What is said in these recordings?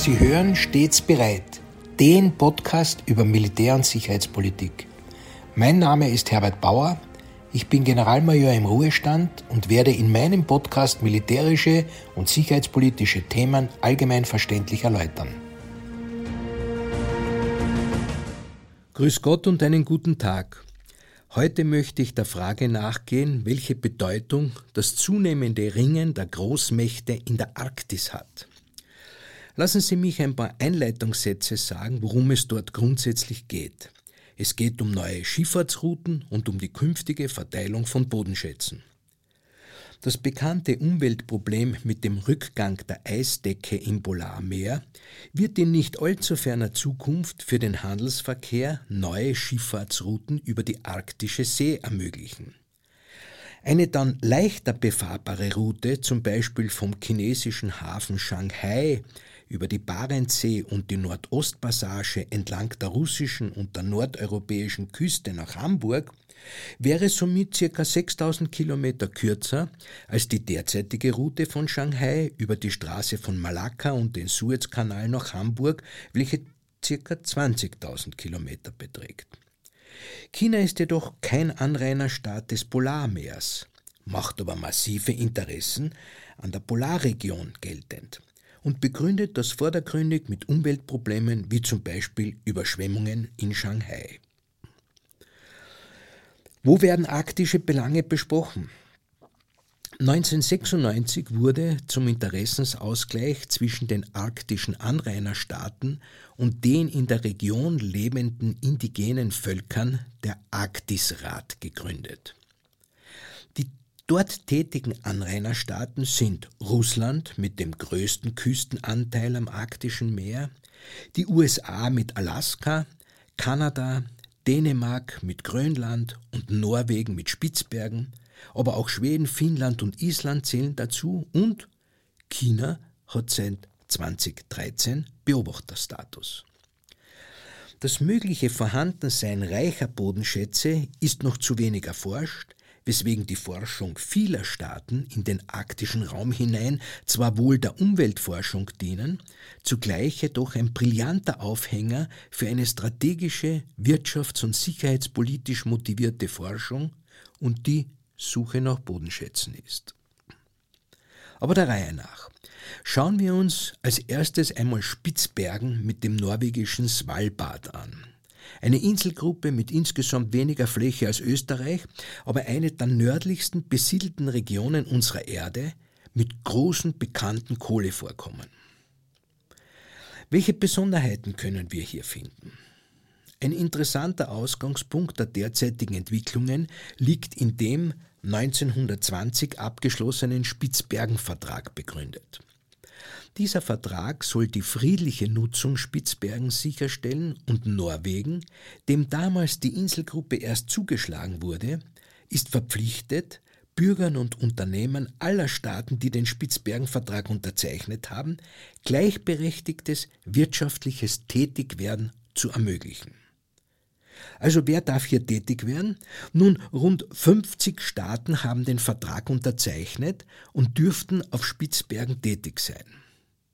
Sie hören stets bereit, den Podcast über Militär- und Sicherheitspolitik. Mein Name ist Herbert Bauer, ich bin Generalmajor im Ruhestand und werde in meinem Podcast militärische und sicherheitspolitische Themen allgemein verständlich erläutern. Grüß Gott und einen guten Tag. Heute möchte ich der Frage nachgehen, welche Bedeutung das zunehmende Ringen der Großmächte in der Arktis hat. Lassen Sie mich ein paar Einleitungssätze sagen, worum es dort grundsätzlich geht. Es geht um neue Schifffahrtsrouten und um die künftige Verteilung von Bodenschätzen. Das bekannte Umweltproblem mit dem Rückgang der Eisdecke im Polarmeer wird in nicht allzu ferner Zukunft für den Handelsverkehr neue Schifffahrtsrouten über die arktische See ermöglichen. Eine dann leichter befahrbare Route, zum Beispiel vom chinesischen Hafen Shanghai über die Barentssee und die Nordostpassage entlang der russischen und der nordeuropäischen Küste nach Hamburg, wäre somit ca. 6000 Kilometer kürzer als die derzeitige Route von Shanghai über die Straße von Malakka und den Suezkanal nach Hamburg, welche ca. 20.000 Kilometer beträgt. China ist jedoch kein Anrainerstaat des Polarmeers, macht aber massive Interessen an der Polarregion geltend und begründet das vordergründig mit Umweltproblemen wie zum Beispiel Überschwemmungen in Shanghai. Wo werden arktische Belange besprochen? 1996 wurde zum Interessensausgleich zwischen den arktischen Anrainerstaaten und den in der Region lebenden indigenen Völkern der Arktisrat gegründet. Dort tätigen Anrainerstaaten sind Russland mit dem größten Küstenanteil am arktischen Meer, die USA mit Alaska, Kanada, Dänemark mit Grönland und Norwegen mit Spitzbergen, aber auch Schweden, Finnland und Island zählen dazu und China hat seit 2013 Beobachterstatus. Das mögliche Vorhandensein reicher Bodenschätze ist noch zu wenig erforscht, weswegen die Forschung vieler Staaten in den arktischen Raum hinein zwar wohl der Umweltforschung dienen, zugleich jedoch ein brillanter Aufhänger für eine strategische, wirtschafts- und sicherheitspolitisch motivierte Forschung und die Suche nach Bodenschätzen ist. Aber der Reihe nach. Schauen wir uns als erstes einmal Spitzbergen mit dem norwegischen Svalbard an. Eine Inselgruppe mit insgesamt weniger Fläche als Österreich, aber eine der nördlichsten besiedelten Regionen unserer Erde mit großen bekannten Kohlevorkommen. Welche Besonderheiten können wir hier finden? Ein interessanter Ausgangspunkt der derzeitigen Entwicklungen liegt in dem 1920 abgeschlossenen Spitzbergenvertrag begründet. Dieser Vertrag soll die friedliche Nutzung Spitzbergens sicherstellen und Norwegen, dem damals die Inselgruppe erst zugeschlagen wurde, ist verpflichtet, Bürgern und Unternehmen aller Staaten, die den Spitzbergenvertrag unterzeichnet haben, gleichberechtigtes wirtschaftliches Tätigwerden zu ermöglichen. Also wer darf hier tätig werden? Nun, rund 50 Staaten haben den Vertrag unterzeichnet und dürften auf Spitzbergen tätig sein.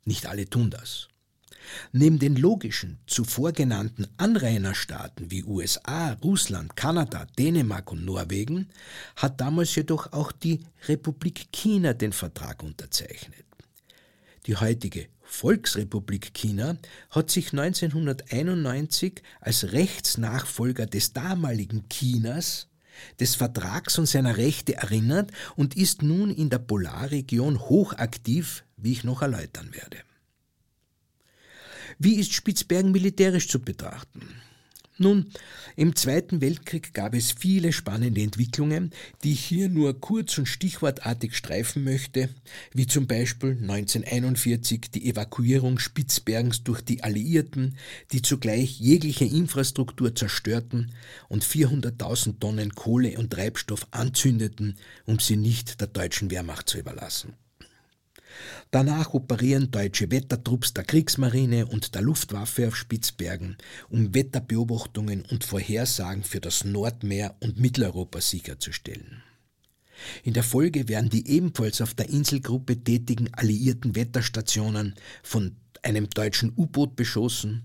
Nicht alle tun das. Neben den logischen, zuvor genannten Anrainerstaaten wie USA, Russland, Kanada, Dänemark und Norwegen hat damals jedoch auch die Republik China den Vertrag unterzeichnet. Die heutige Volksrepublik China hat sich 1991 als Rechtsnachfolger des damaligen Chinas des Vertrags und seiner Rechte erinnert und ist nun in der Polarregion hochaktiv, wie ich noch erläutern werde. Wie ist Spitzbergen militärisch zu betrachten? Nun, im Zweiten Weltkrieg gab es viele spannende Entwicklungen, die ich hier nur kurz und stichwortartig streifen möchte, wie zum Beispiel 1941 die Evakuierung Spitzbergens durch die Alliierten, die zugleich jegliche Infrastruktur zerstörten und 400.000 Tonnen Kohle und Treibstoff anzündeten, um sie nicht der deutschen Wehrmacht zu überlassen. Danach operieren deutsche Wettertrupps der Kriegsmarine und der Luftwaffe auf Spitzbergen, um Wetterbeobachtungen und Vorhersagen für das Nordmeer und Mitteleuropa sicherzustellen. In der Folge werden die ebenfalls auf der Inselgruppe tätigen alliierten Wetterstationen von einem deutschen U-Boot beschossen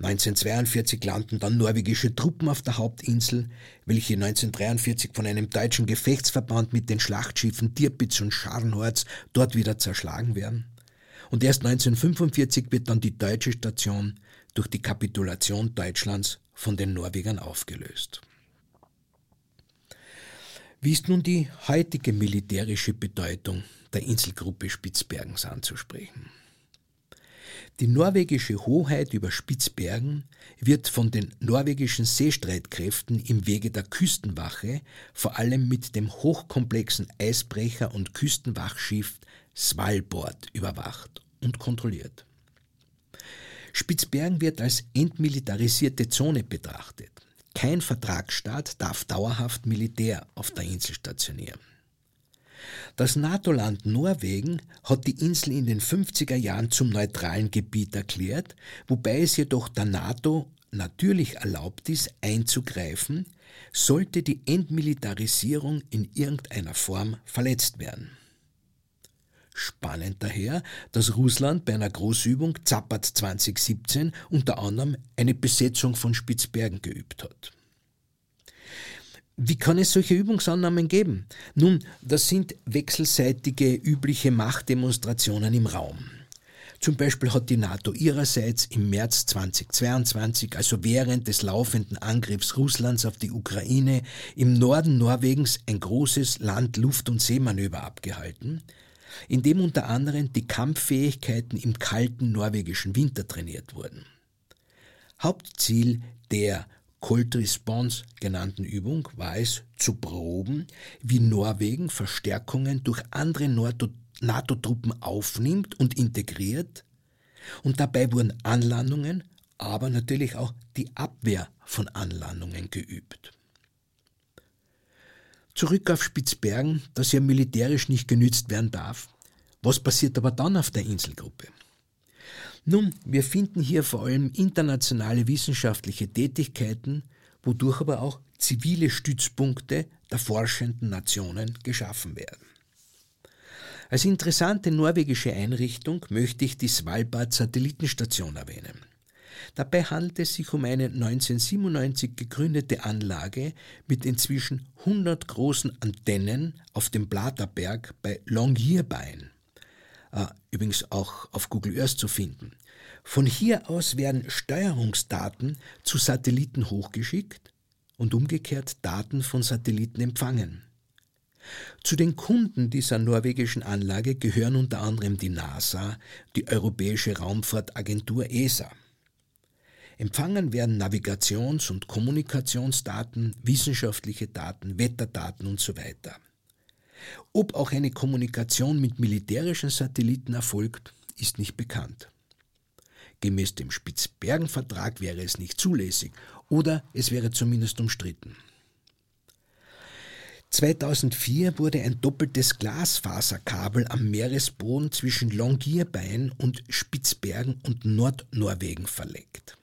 1942 landen dann norwegische Truppen auf der Hauptinsel, welche 1943 von einem deutschen Gefechtsverband mit den Schlachtschiffen Tirpitz und Scharnhorst dort wieder zerschlagen werden. Und erst 1945 wird dann die deutsche Station durch die Kapitulation Deutschlands von den Norwegern aufgelöst. Wie ist nun die heutige militärische Bedeutung der Inselgruppe Spitzbergens anzusprechen? Die norwegische Hoheit über Spitzbergen wird von den norwegischen Seestreitkräften im Wege der Küstenwache vor allem mit dem hochkomplexen Eisbrecher- und Küstenwachschiff Svalbard überwacht und kontrolliert. Spitzbergen wird als entmilitarisierte Zone betrachtet. Kein Vertragsstaat darf dauerhaft Militär auf der Insel stationieren. Das NATO-Land Norwegen hat die Insel in den 50er Jahren zum neutralen Gebiet erklärt, wobei es jedoch der NATO natürlich erlaubt ist, einzugreifen, sollte die Entmilitarisierung in irgendeiner Form verletzt werden. Spannend daher, dass Russland bei einer Großübung Zappert 2017 unter anderem eine Besetzung von Spitzbergen geübt hat. Wie kann es solche Übungsannahmen geben? Nun, das sind wechselseitige übliche Machtdemonstrationen im Raum. Zum Beispiel hat die NATO ihrerseits im März 2022, also während des laufenden Angriffs Russlands auf die Ukraine, im Norden Norwegens ein großes Land-, Luft- und Seemanöver abgehalten, in dem unter anderem die Kampffähigkeiten im kalten norwegischen Winter trainiert wurden. Hauptziel der Cold Response genannten Übung war es zu proben, wie Norwegen Verstärkungen durch andere NATO-Truppen aufnimmt und integriert, und dabei wurden Anlandungen, aber natürlich auch die Abwehr von Anlandungen geübt. Zurück auf Spitzbergen, das ja militärisch nicht genützt werden darf. Was passiert aber dann auf der Inselgruppe? Nun, wir finden hier vor allem internationale wissenschaftliche Tätigkeiten, wodurch aber auch zivile Stützpunkte der forschenden Nationen geschaffen werden. Als interessante norwegische Einrichtung möchte ich die Svalbard Satellitenstation erwähnen. Dabei handelt es sich um eine 1997 gegründete Anlage mit inzwischen 100 großen Antennen auf dem Blaterberg bei Longyearbyen äh, übrigens auch auf Google Earth zu finden. Von hier aus werden Steuerungsdaten zu Satelliten hochgeschickt und umgekehrt Daten von Satelliten empfangen. Zu den Kunden dieser norwegischen Anlage gehören unter anderem die NASA, die Europäische Raumfahrtagentur ESA. Empfangen werden Navigations- und Kommunikationsdaten, wissenschaftliche Daten, Wetterdaten und so. Ob auch eine Kommunikation mit militärischen Satelliten erfolgt, ist nicht bekannt. Gemäß dem Spitzbergen-Vertrag wäre es nicht zulässig oder es wäre zumindest umstritten. 2004 wurde ein doppeltes Glasfaserkabel am Meeresboden zwischen Longyearbyen und Spitzbergen und Nordnorwegen verlegt.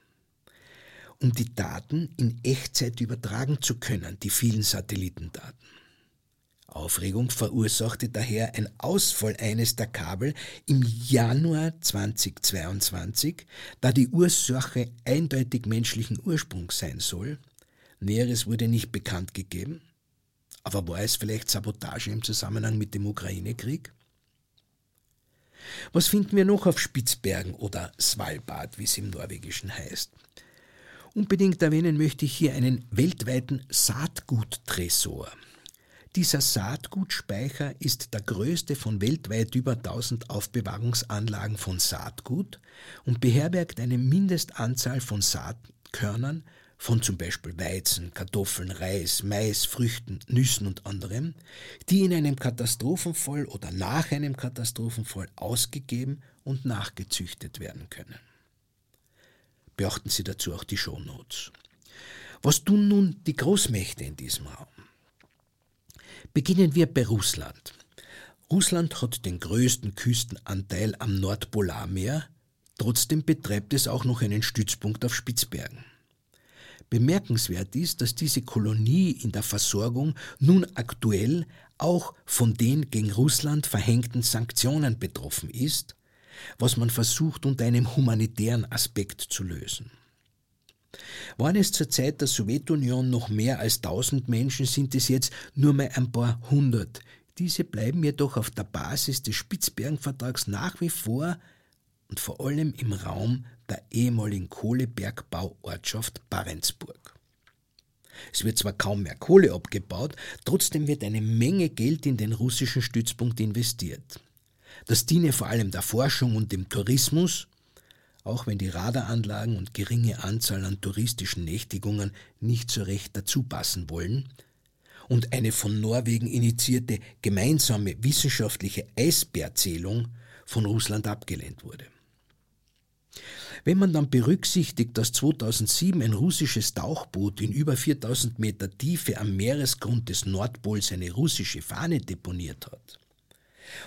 Um die Daten in Echtzeit übertragen zu können, die vielen Satellitendaten. Aufregung verursachte daher ein Ausfall eines der Kabel im Januar 2022, da die Ursache eindeutig menschlichen Ursprungs sein soll. Näheres wurde nicht bekannt gegeben. Aber war es vielleicht Sabotage im Zusammenhang mit dem Ukraine-Krieg? Was finden wir noch auf Spitzbergen oder Svalbard, wie es im Norwegischen heißt? Unbedingt erwähnen möchte ich hier einen weltweiten Saatguttresor. Dieser Saatgutspeicher ist der größte von weltweit über 1000 Aufbewahrungsanlagen von Saatgut und beherbergt eine Mindestanzahl von Saatkörnern von zum Beispiel Weizen, Kartoffeln, Reis, Mais, Früchten, Nüssen und anderem, die in einem Katastrophenfall oder nach einem Katastrophenfall ausgegeben und nachgezüchtet werden können. Beachten Sie dazu auch die Shownotes. Was tun nun die Großmächte in diesem Raum? Beginnen wir bei Russland. Russland hat den größten Küstenanteil am Nordpolarmeer, trotzdem betreibt es auch noch einen Stützpunkt auf Spitzbergen. Bemerkenswert ist, dass diese Kolonie in der Versorgung nun aktuell auch von den gegen Russland verhängten Sanktionen betroffen ist, was man versucht unter einem humanitären Aspekt zu lösen. Waren es zur Zeit der Sowjetunion noch mehr als tausend Menschen, sind es jetzt nur mehr ein paar hundert. Diese bleiben jedoch auf der Basis des Spitzbergenvertrags nach wie vor und vor allem im Raum der ehemaligen Kohlebergbauortschaft Barentsburg. Es wird zwar kaum mehr Kohle abgebaut, trotzdem wird eine Menge Geld in den russischen Stützpunkt investiert. Das diene vor allem der Forschung und dem Tourismus, auch wenn die Radaranlagen und geringe Anzahl an touristischen Nächtigungen nicht so recht dazu passen wollen, und eine von Norwegen initiierte gemeinsame wissenschaftliche Eisbärzählung von Russland abgelehnt wurde. Wenn man dann berücksichtigt, dass 2007 ein russisches Tauchboot in über 4000 Meter Tiefe am Meeresgrund des Nordpols eine russische Fahne deponiert hat,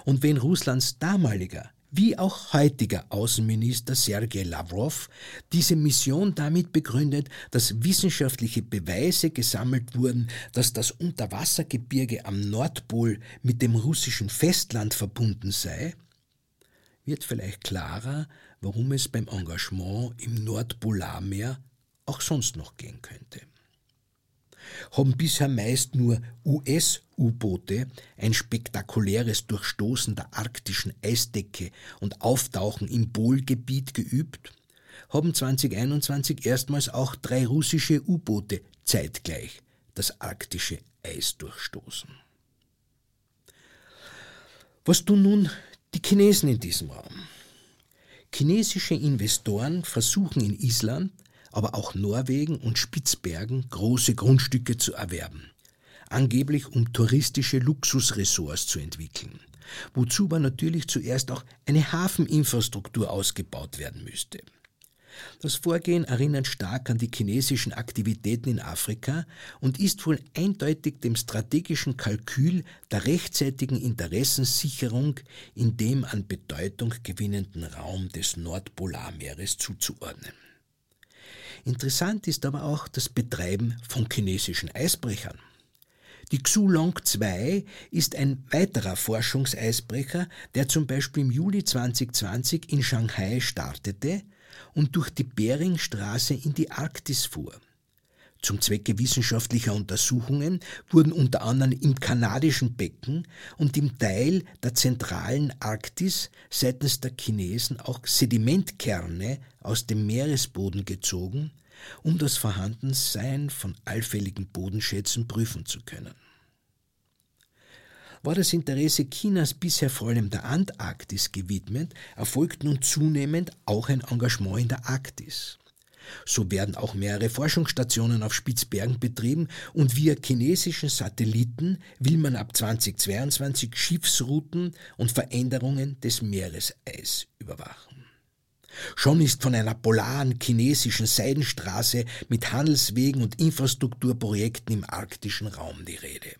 und wenn Russlands damaliger wie auch heutiger Außenminister Sergei Lavrov diese Mission damit begründet, dass wissenschaftliche Beweise gesammelt wurden, dass das Unterwassergebirge am Nordpol mit dem russischen Festland verbunden sei, wird vielleicht klarer, warum es beim Engagement im Nordpolarmeer auch sonst noch gehen könnte haben bisher meist nur US-U-Boote ein spektakuläres Durchstoßen der arktischen Eisdecke und Auftauchen im Polgebiet geübt, haben 2021 erstmals auch drei russische U-Boote zeitgleich das arktische Eis durchstoßen. Was tun nun die Chinesen in diesem Raum? Chinesische Investoren versuchen in Island aber auch Norwegen und Spitzbergen große Grundstücke zu erwerben, angeblich um touristische Luxusressorts zu entwickeln, wozu aber natürlich zuerst auch eine Hafeninfrastruktur ausgebaut werden müsste. Das Vorgehen erinnert stark an die chinesischen Aktivitäten in Afrika und ist wohl eindeutig dem strategischen Kalkül der rechtzeitigen Interessensicherung in dem an Bedeutung gewinnenden Raum des Nordpolarmeeres zuzuordnen. Interessant ist aber auch das Betreiben von chinesischen Eisbrechern. Die Xulong 2 ist ein weiterer Forschungseisbrecher, der zum Beispiel im Juli 2020 in Shanghai startete und durch die Beringstraße in die Arktis fuhr. Zum Zwecke wissenschaftlicher Untersuchungen wurden unter anderem im kanadischen Becken und im Teil der zentralen Arktis seitens der Chinesen auch Sedimentkerne aus dem Meeresboden gezogen, um das Vorhandensein von allfälligen Bodenschätzen prüfen zu können. War das Interesse Chinas bisher vor allem der Antarktis gewidmet, erfolgt nun zunehmend auch ein Engagement in der Arktis. So werden auch mehrere Forschungsstationen auf Spitzbergen betrieben und via chinesischen Satelliten will man ab 2022 Schiffsrouten und Veränderungen des Meereseis überwachen. Schon ist von einer polaren chinesischen Seidenstraße mit Handelswegen und Infrastrukturprojekten im arktischen Raum die Rede.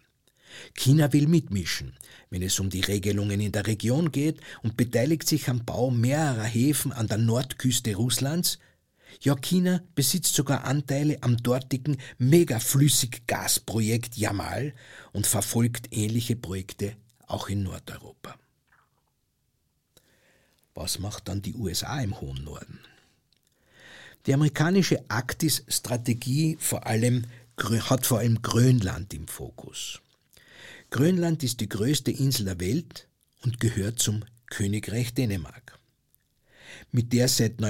China will mitmischen, wenn es um die Regelungen in der Region geht und beteiligt sich am Bau mehrerer Häfen an der Nordküste Russlands, ja, China besitzt sogar Anteile am dortigen Megaflüssiggasprojekt Yamal und verfolgt ähnliche Projekte auch in Nordeuropa. Was macht dann die USA im hohen Norden? Die amerikanische Arktis-Strategie hat vor allem Grönland im Fokus. Grönland ist die größte Insel der Welt und gehört zum Königreich Dänemark. Mit der seit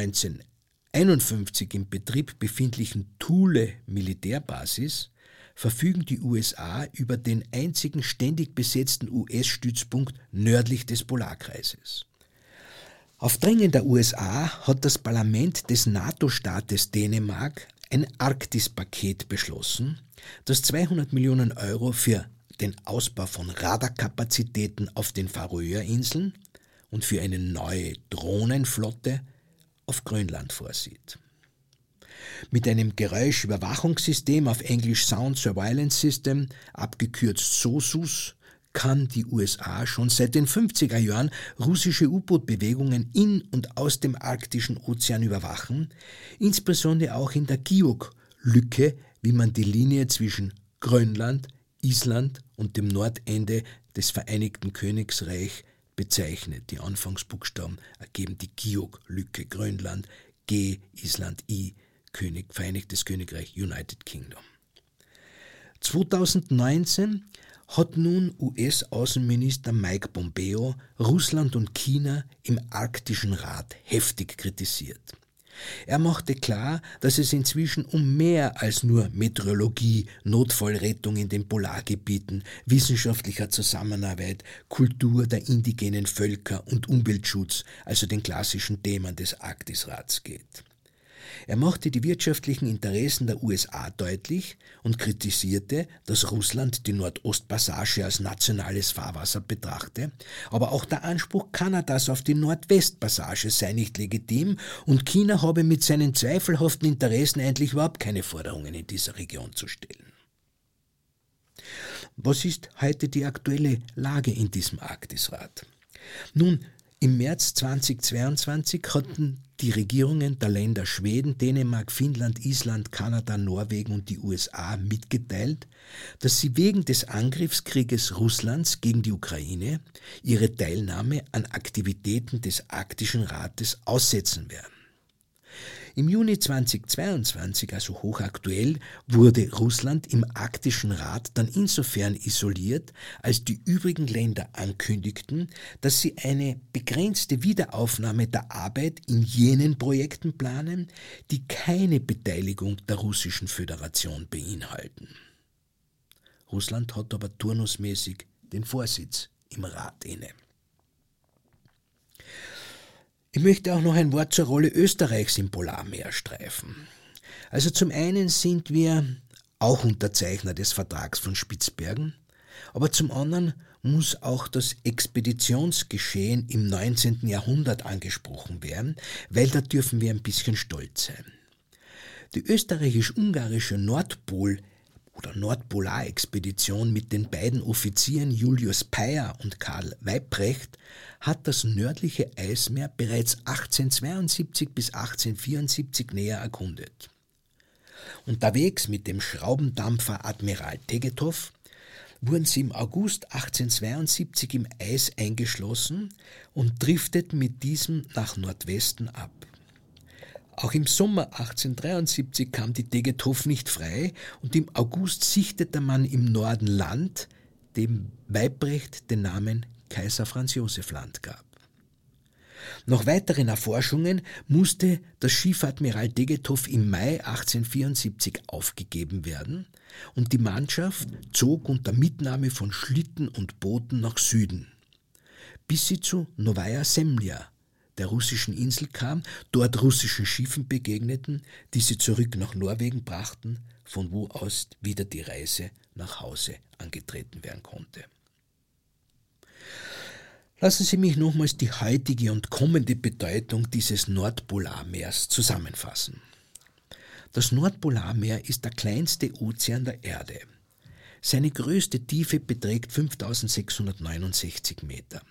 1951 im Betrieb befindlichen Thule Militärbasis verfügen die USA über den einzigen ständig besetzten US-Stützpunkt nördlich des Polarkreises. Auf Drängen der USA hat das Parlament des NATO-Staates Dänemark ein Arktis-Paket beschlossen, das 200 Millionen Euro für den Ausbau von Radarkapazitäten auf den Färöerinseln und für eine neue Drohnenflotte auf Grönland vorsieht. Mit einem Geräuschüberwachungssystem auf Englisch Sound Surveillance System, abgekürzt SOSUS, kann die USA schon seit den 50er Jahren russische U-Boot-Bewegungen in und aus dem arktischen Ozean überwachen, insbesondere auch in der Giok-Lücke, wie man die Linie zwischen Grönland, Island und dem Nordende des Vereinigten Königreichs bezeichnet. Die Anfangsbuchstaben ergeben die Giok-Lücke Grönland, G, Island, I, König, Vereinigtes Königreich, United Kingdom. 2019 hat nun US-Außenminister Mike Pompeo Russland und China im Arktischen Rat heftig kritisiert. Er machte klar, dass es inzwischen um mehr als nur Meteorologie, Notfallrettung in den Polargebieten, wissenschaftlicher Zusammenarbeit, Kultur der indigenen Völker und Umweltschutz, also den klassischen Themen des Arktisrats geht. Er machte die wirtschaftlichen Interessen der USA deutlich und kritisierte, dass Russland die Nordostpassage als nationales Fahrwasser betrachte, aber auch der Anspruch Kanadas auf die Nordwestpassage sei nicht legitim und China habe mit seinen zweifelhaften Interessen eigentlich überhaupt keine Forderungen in dieser Region zu stellen. Was ist heute die aktuelle Lage in diesem Arktisrat? Nun, im März 2022 hatten die Regierungen der Länder Schweden, Dänemark, Finnland, Island, Kanada, Norwegen und die USA mitgeteilt, dass sie wegen des Angriffskrieges Russlands gegen die Ukraine ihre Teilnahme an Aktivitäten des Arktischen Rates aussetzen werden. Im Juni 2022, also hochaktuell, wurde Russland im Arktischen Rat dann insofern isoliert, als die übrigen Länder ankündigten, dass sie eine begrenzte Wiederaufnahme der Arbeit in jenen Projekten planen, die keine Beteiligung der Russischen Föderation beinhalten. Russland hat aber turnusmäßig den Vorsitz im Rat inne. Ich möchte auch noch ein Wort zur Rolle Österreichs im Polarmeer streifen. Also zum einen sind wir auch Unterzeichner des Vertrags von Spitzbergen, aber zum anderen muss auch das Expeditionsgeschehen im 19. Jahrhundert angesprochen werden, weil da dürfen wir ein bisschen stolz sein. Die österreichisch-ungarische Nordpol- oder Nordpolarexpedition mit den beiden Offizieren Julius Peyer und Karl Weibrecht hat das nördliche Eismeer bereits 1872 bis 1874 näher erkundet. Unterwegs mit dem Schraubendampfer Admiral Tegethoff wurden sie im August 1872 im Eis eingeschlossen und drifteten mit diesem nach Nordwesten ab. Auch im Sommer 1873 kam die Tegethoff nicht frei und im August sichtete man im Norden Land, dem Weibrecht den Namen Kaiser Franz Josef Land gab. Nach weiteren Erforschungen musste das Schiff Admiral Degethoff im Mai 1874 aufgegeben werden und die Mannschaft zog unter Mitnahme von Schlitten und Booten nach Süden, bis sie zu Novaya Semlja, der russischen Insel kam, dort russischen Schiffen begegneten, die sie zurück nach Norwegen brachten, von wo aus wieder die Reise nach Hause angetreten werden konnte. Lassen Sie mich nochmals die heutige und kommende Bedeutung dieses Nordpolarmeers zusammenfassen. Das Nordpolarmeer ist der kleinste Ozean der Erde. Seine größte Tiefe beträgt 5669 Meter.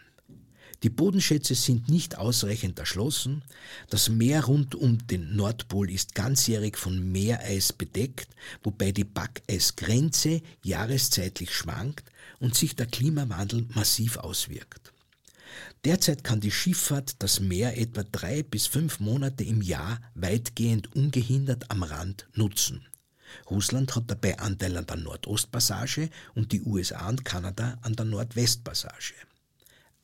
Die Bodenschätze sind nicht ausreichend erschlossen. Das Meer rund um den Nordpol ist ganzjährig von Meereis bedeckt, wobei die Backeisgrenze jahreszeitlich schwankt und sich der Klimawandel massiv auswirkt. Derzeit kann die Schifffahrt das Meer etwa drei bis fünf Monate im Jahr weitgehend ungehindert am Rand nutzen. Russland hat dabei Anteil an der Nordostpassage und die USA und Kanada an der Nordwestpassage.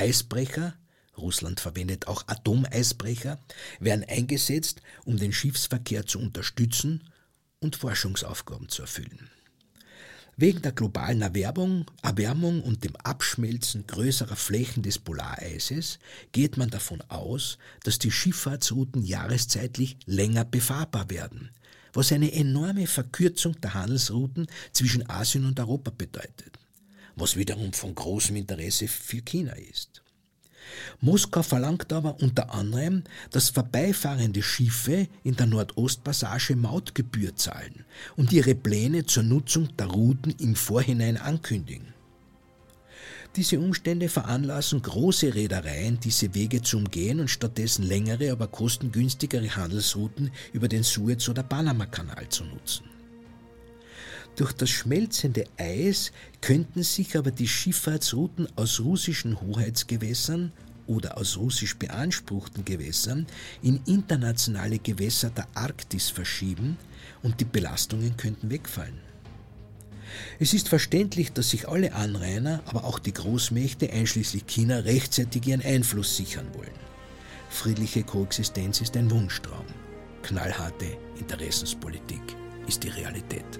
Eisbrecher Russland verwendet auch Atomeisbrecher, werden eingesetzt, um den Schiffsverkehr zu unterstützen und Forschungsaufgaben zu erfüllen. Wegen der globalen Erwärmung, Erwärmung und dem Abschmelzen größerer Flächen des Polareises geht man davon aus, dass die Schifffahrtsrouten jahreszeitlich länger befahrbar werden, was eine enorme Verkürzung der Handelsrouten zwischen Asien und Europa bedeutet, was wiederum von großem Interesse für China ist. Moskau verlangt aber unter anderem, dass vorbeifahrende Schiffe in der Nordostpassage Mautgebühr zahlen und ihre Pläne zur Nutzung der Routen im Vorhinein ankündigen. Diese Umstände veranlassen große Reedereien, diese Wege zu umgehen und stattdessen längere, aber kostengünstigere Handelsrouten über den Suez- oder Panamakanal zu nutzen. Durch das schmelzende Eis könnten sich aber die Schifffahrtsrouten aus russischen Hoheitsgewässern oder aus russisch beanspruchten Gewässern in internationale Gewässer der Arktis verschieben und die Belastungen könnten wegfallen. Es ist verständlich, dass sich alle Anrainer, aber auch die Großmächte einschließlich China rechtzeitig ihren Einfluss sichern wollen. Friedliche Koexistenz ist ein Wunschtraum. Knallharte Interessenspolitik ist die Realität.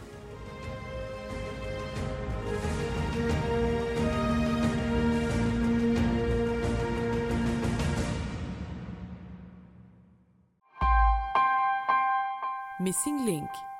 Missing Link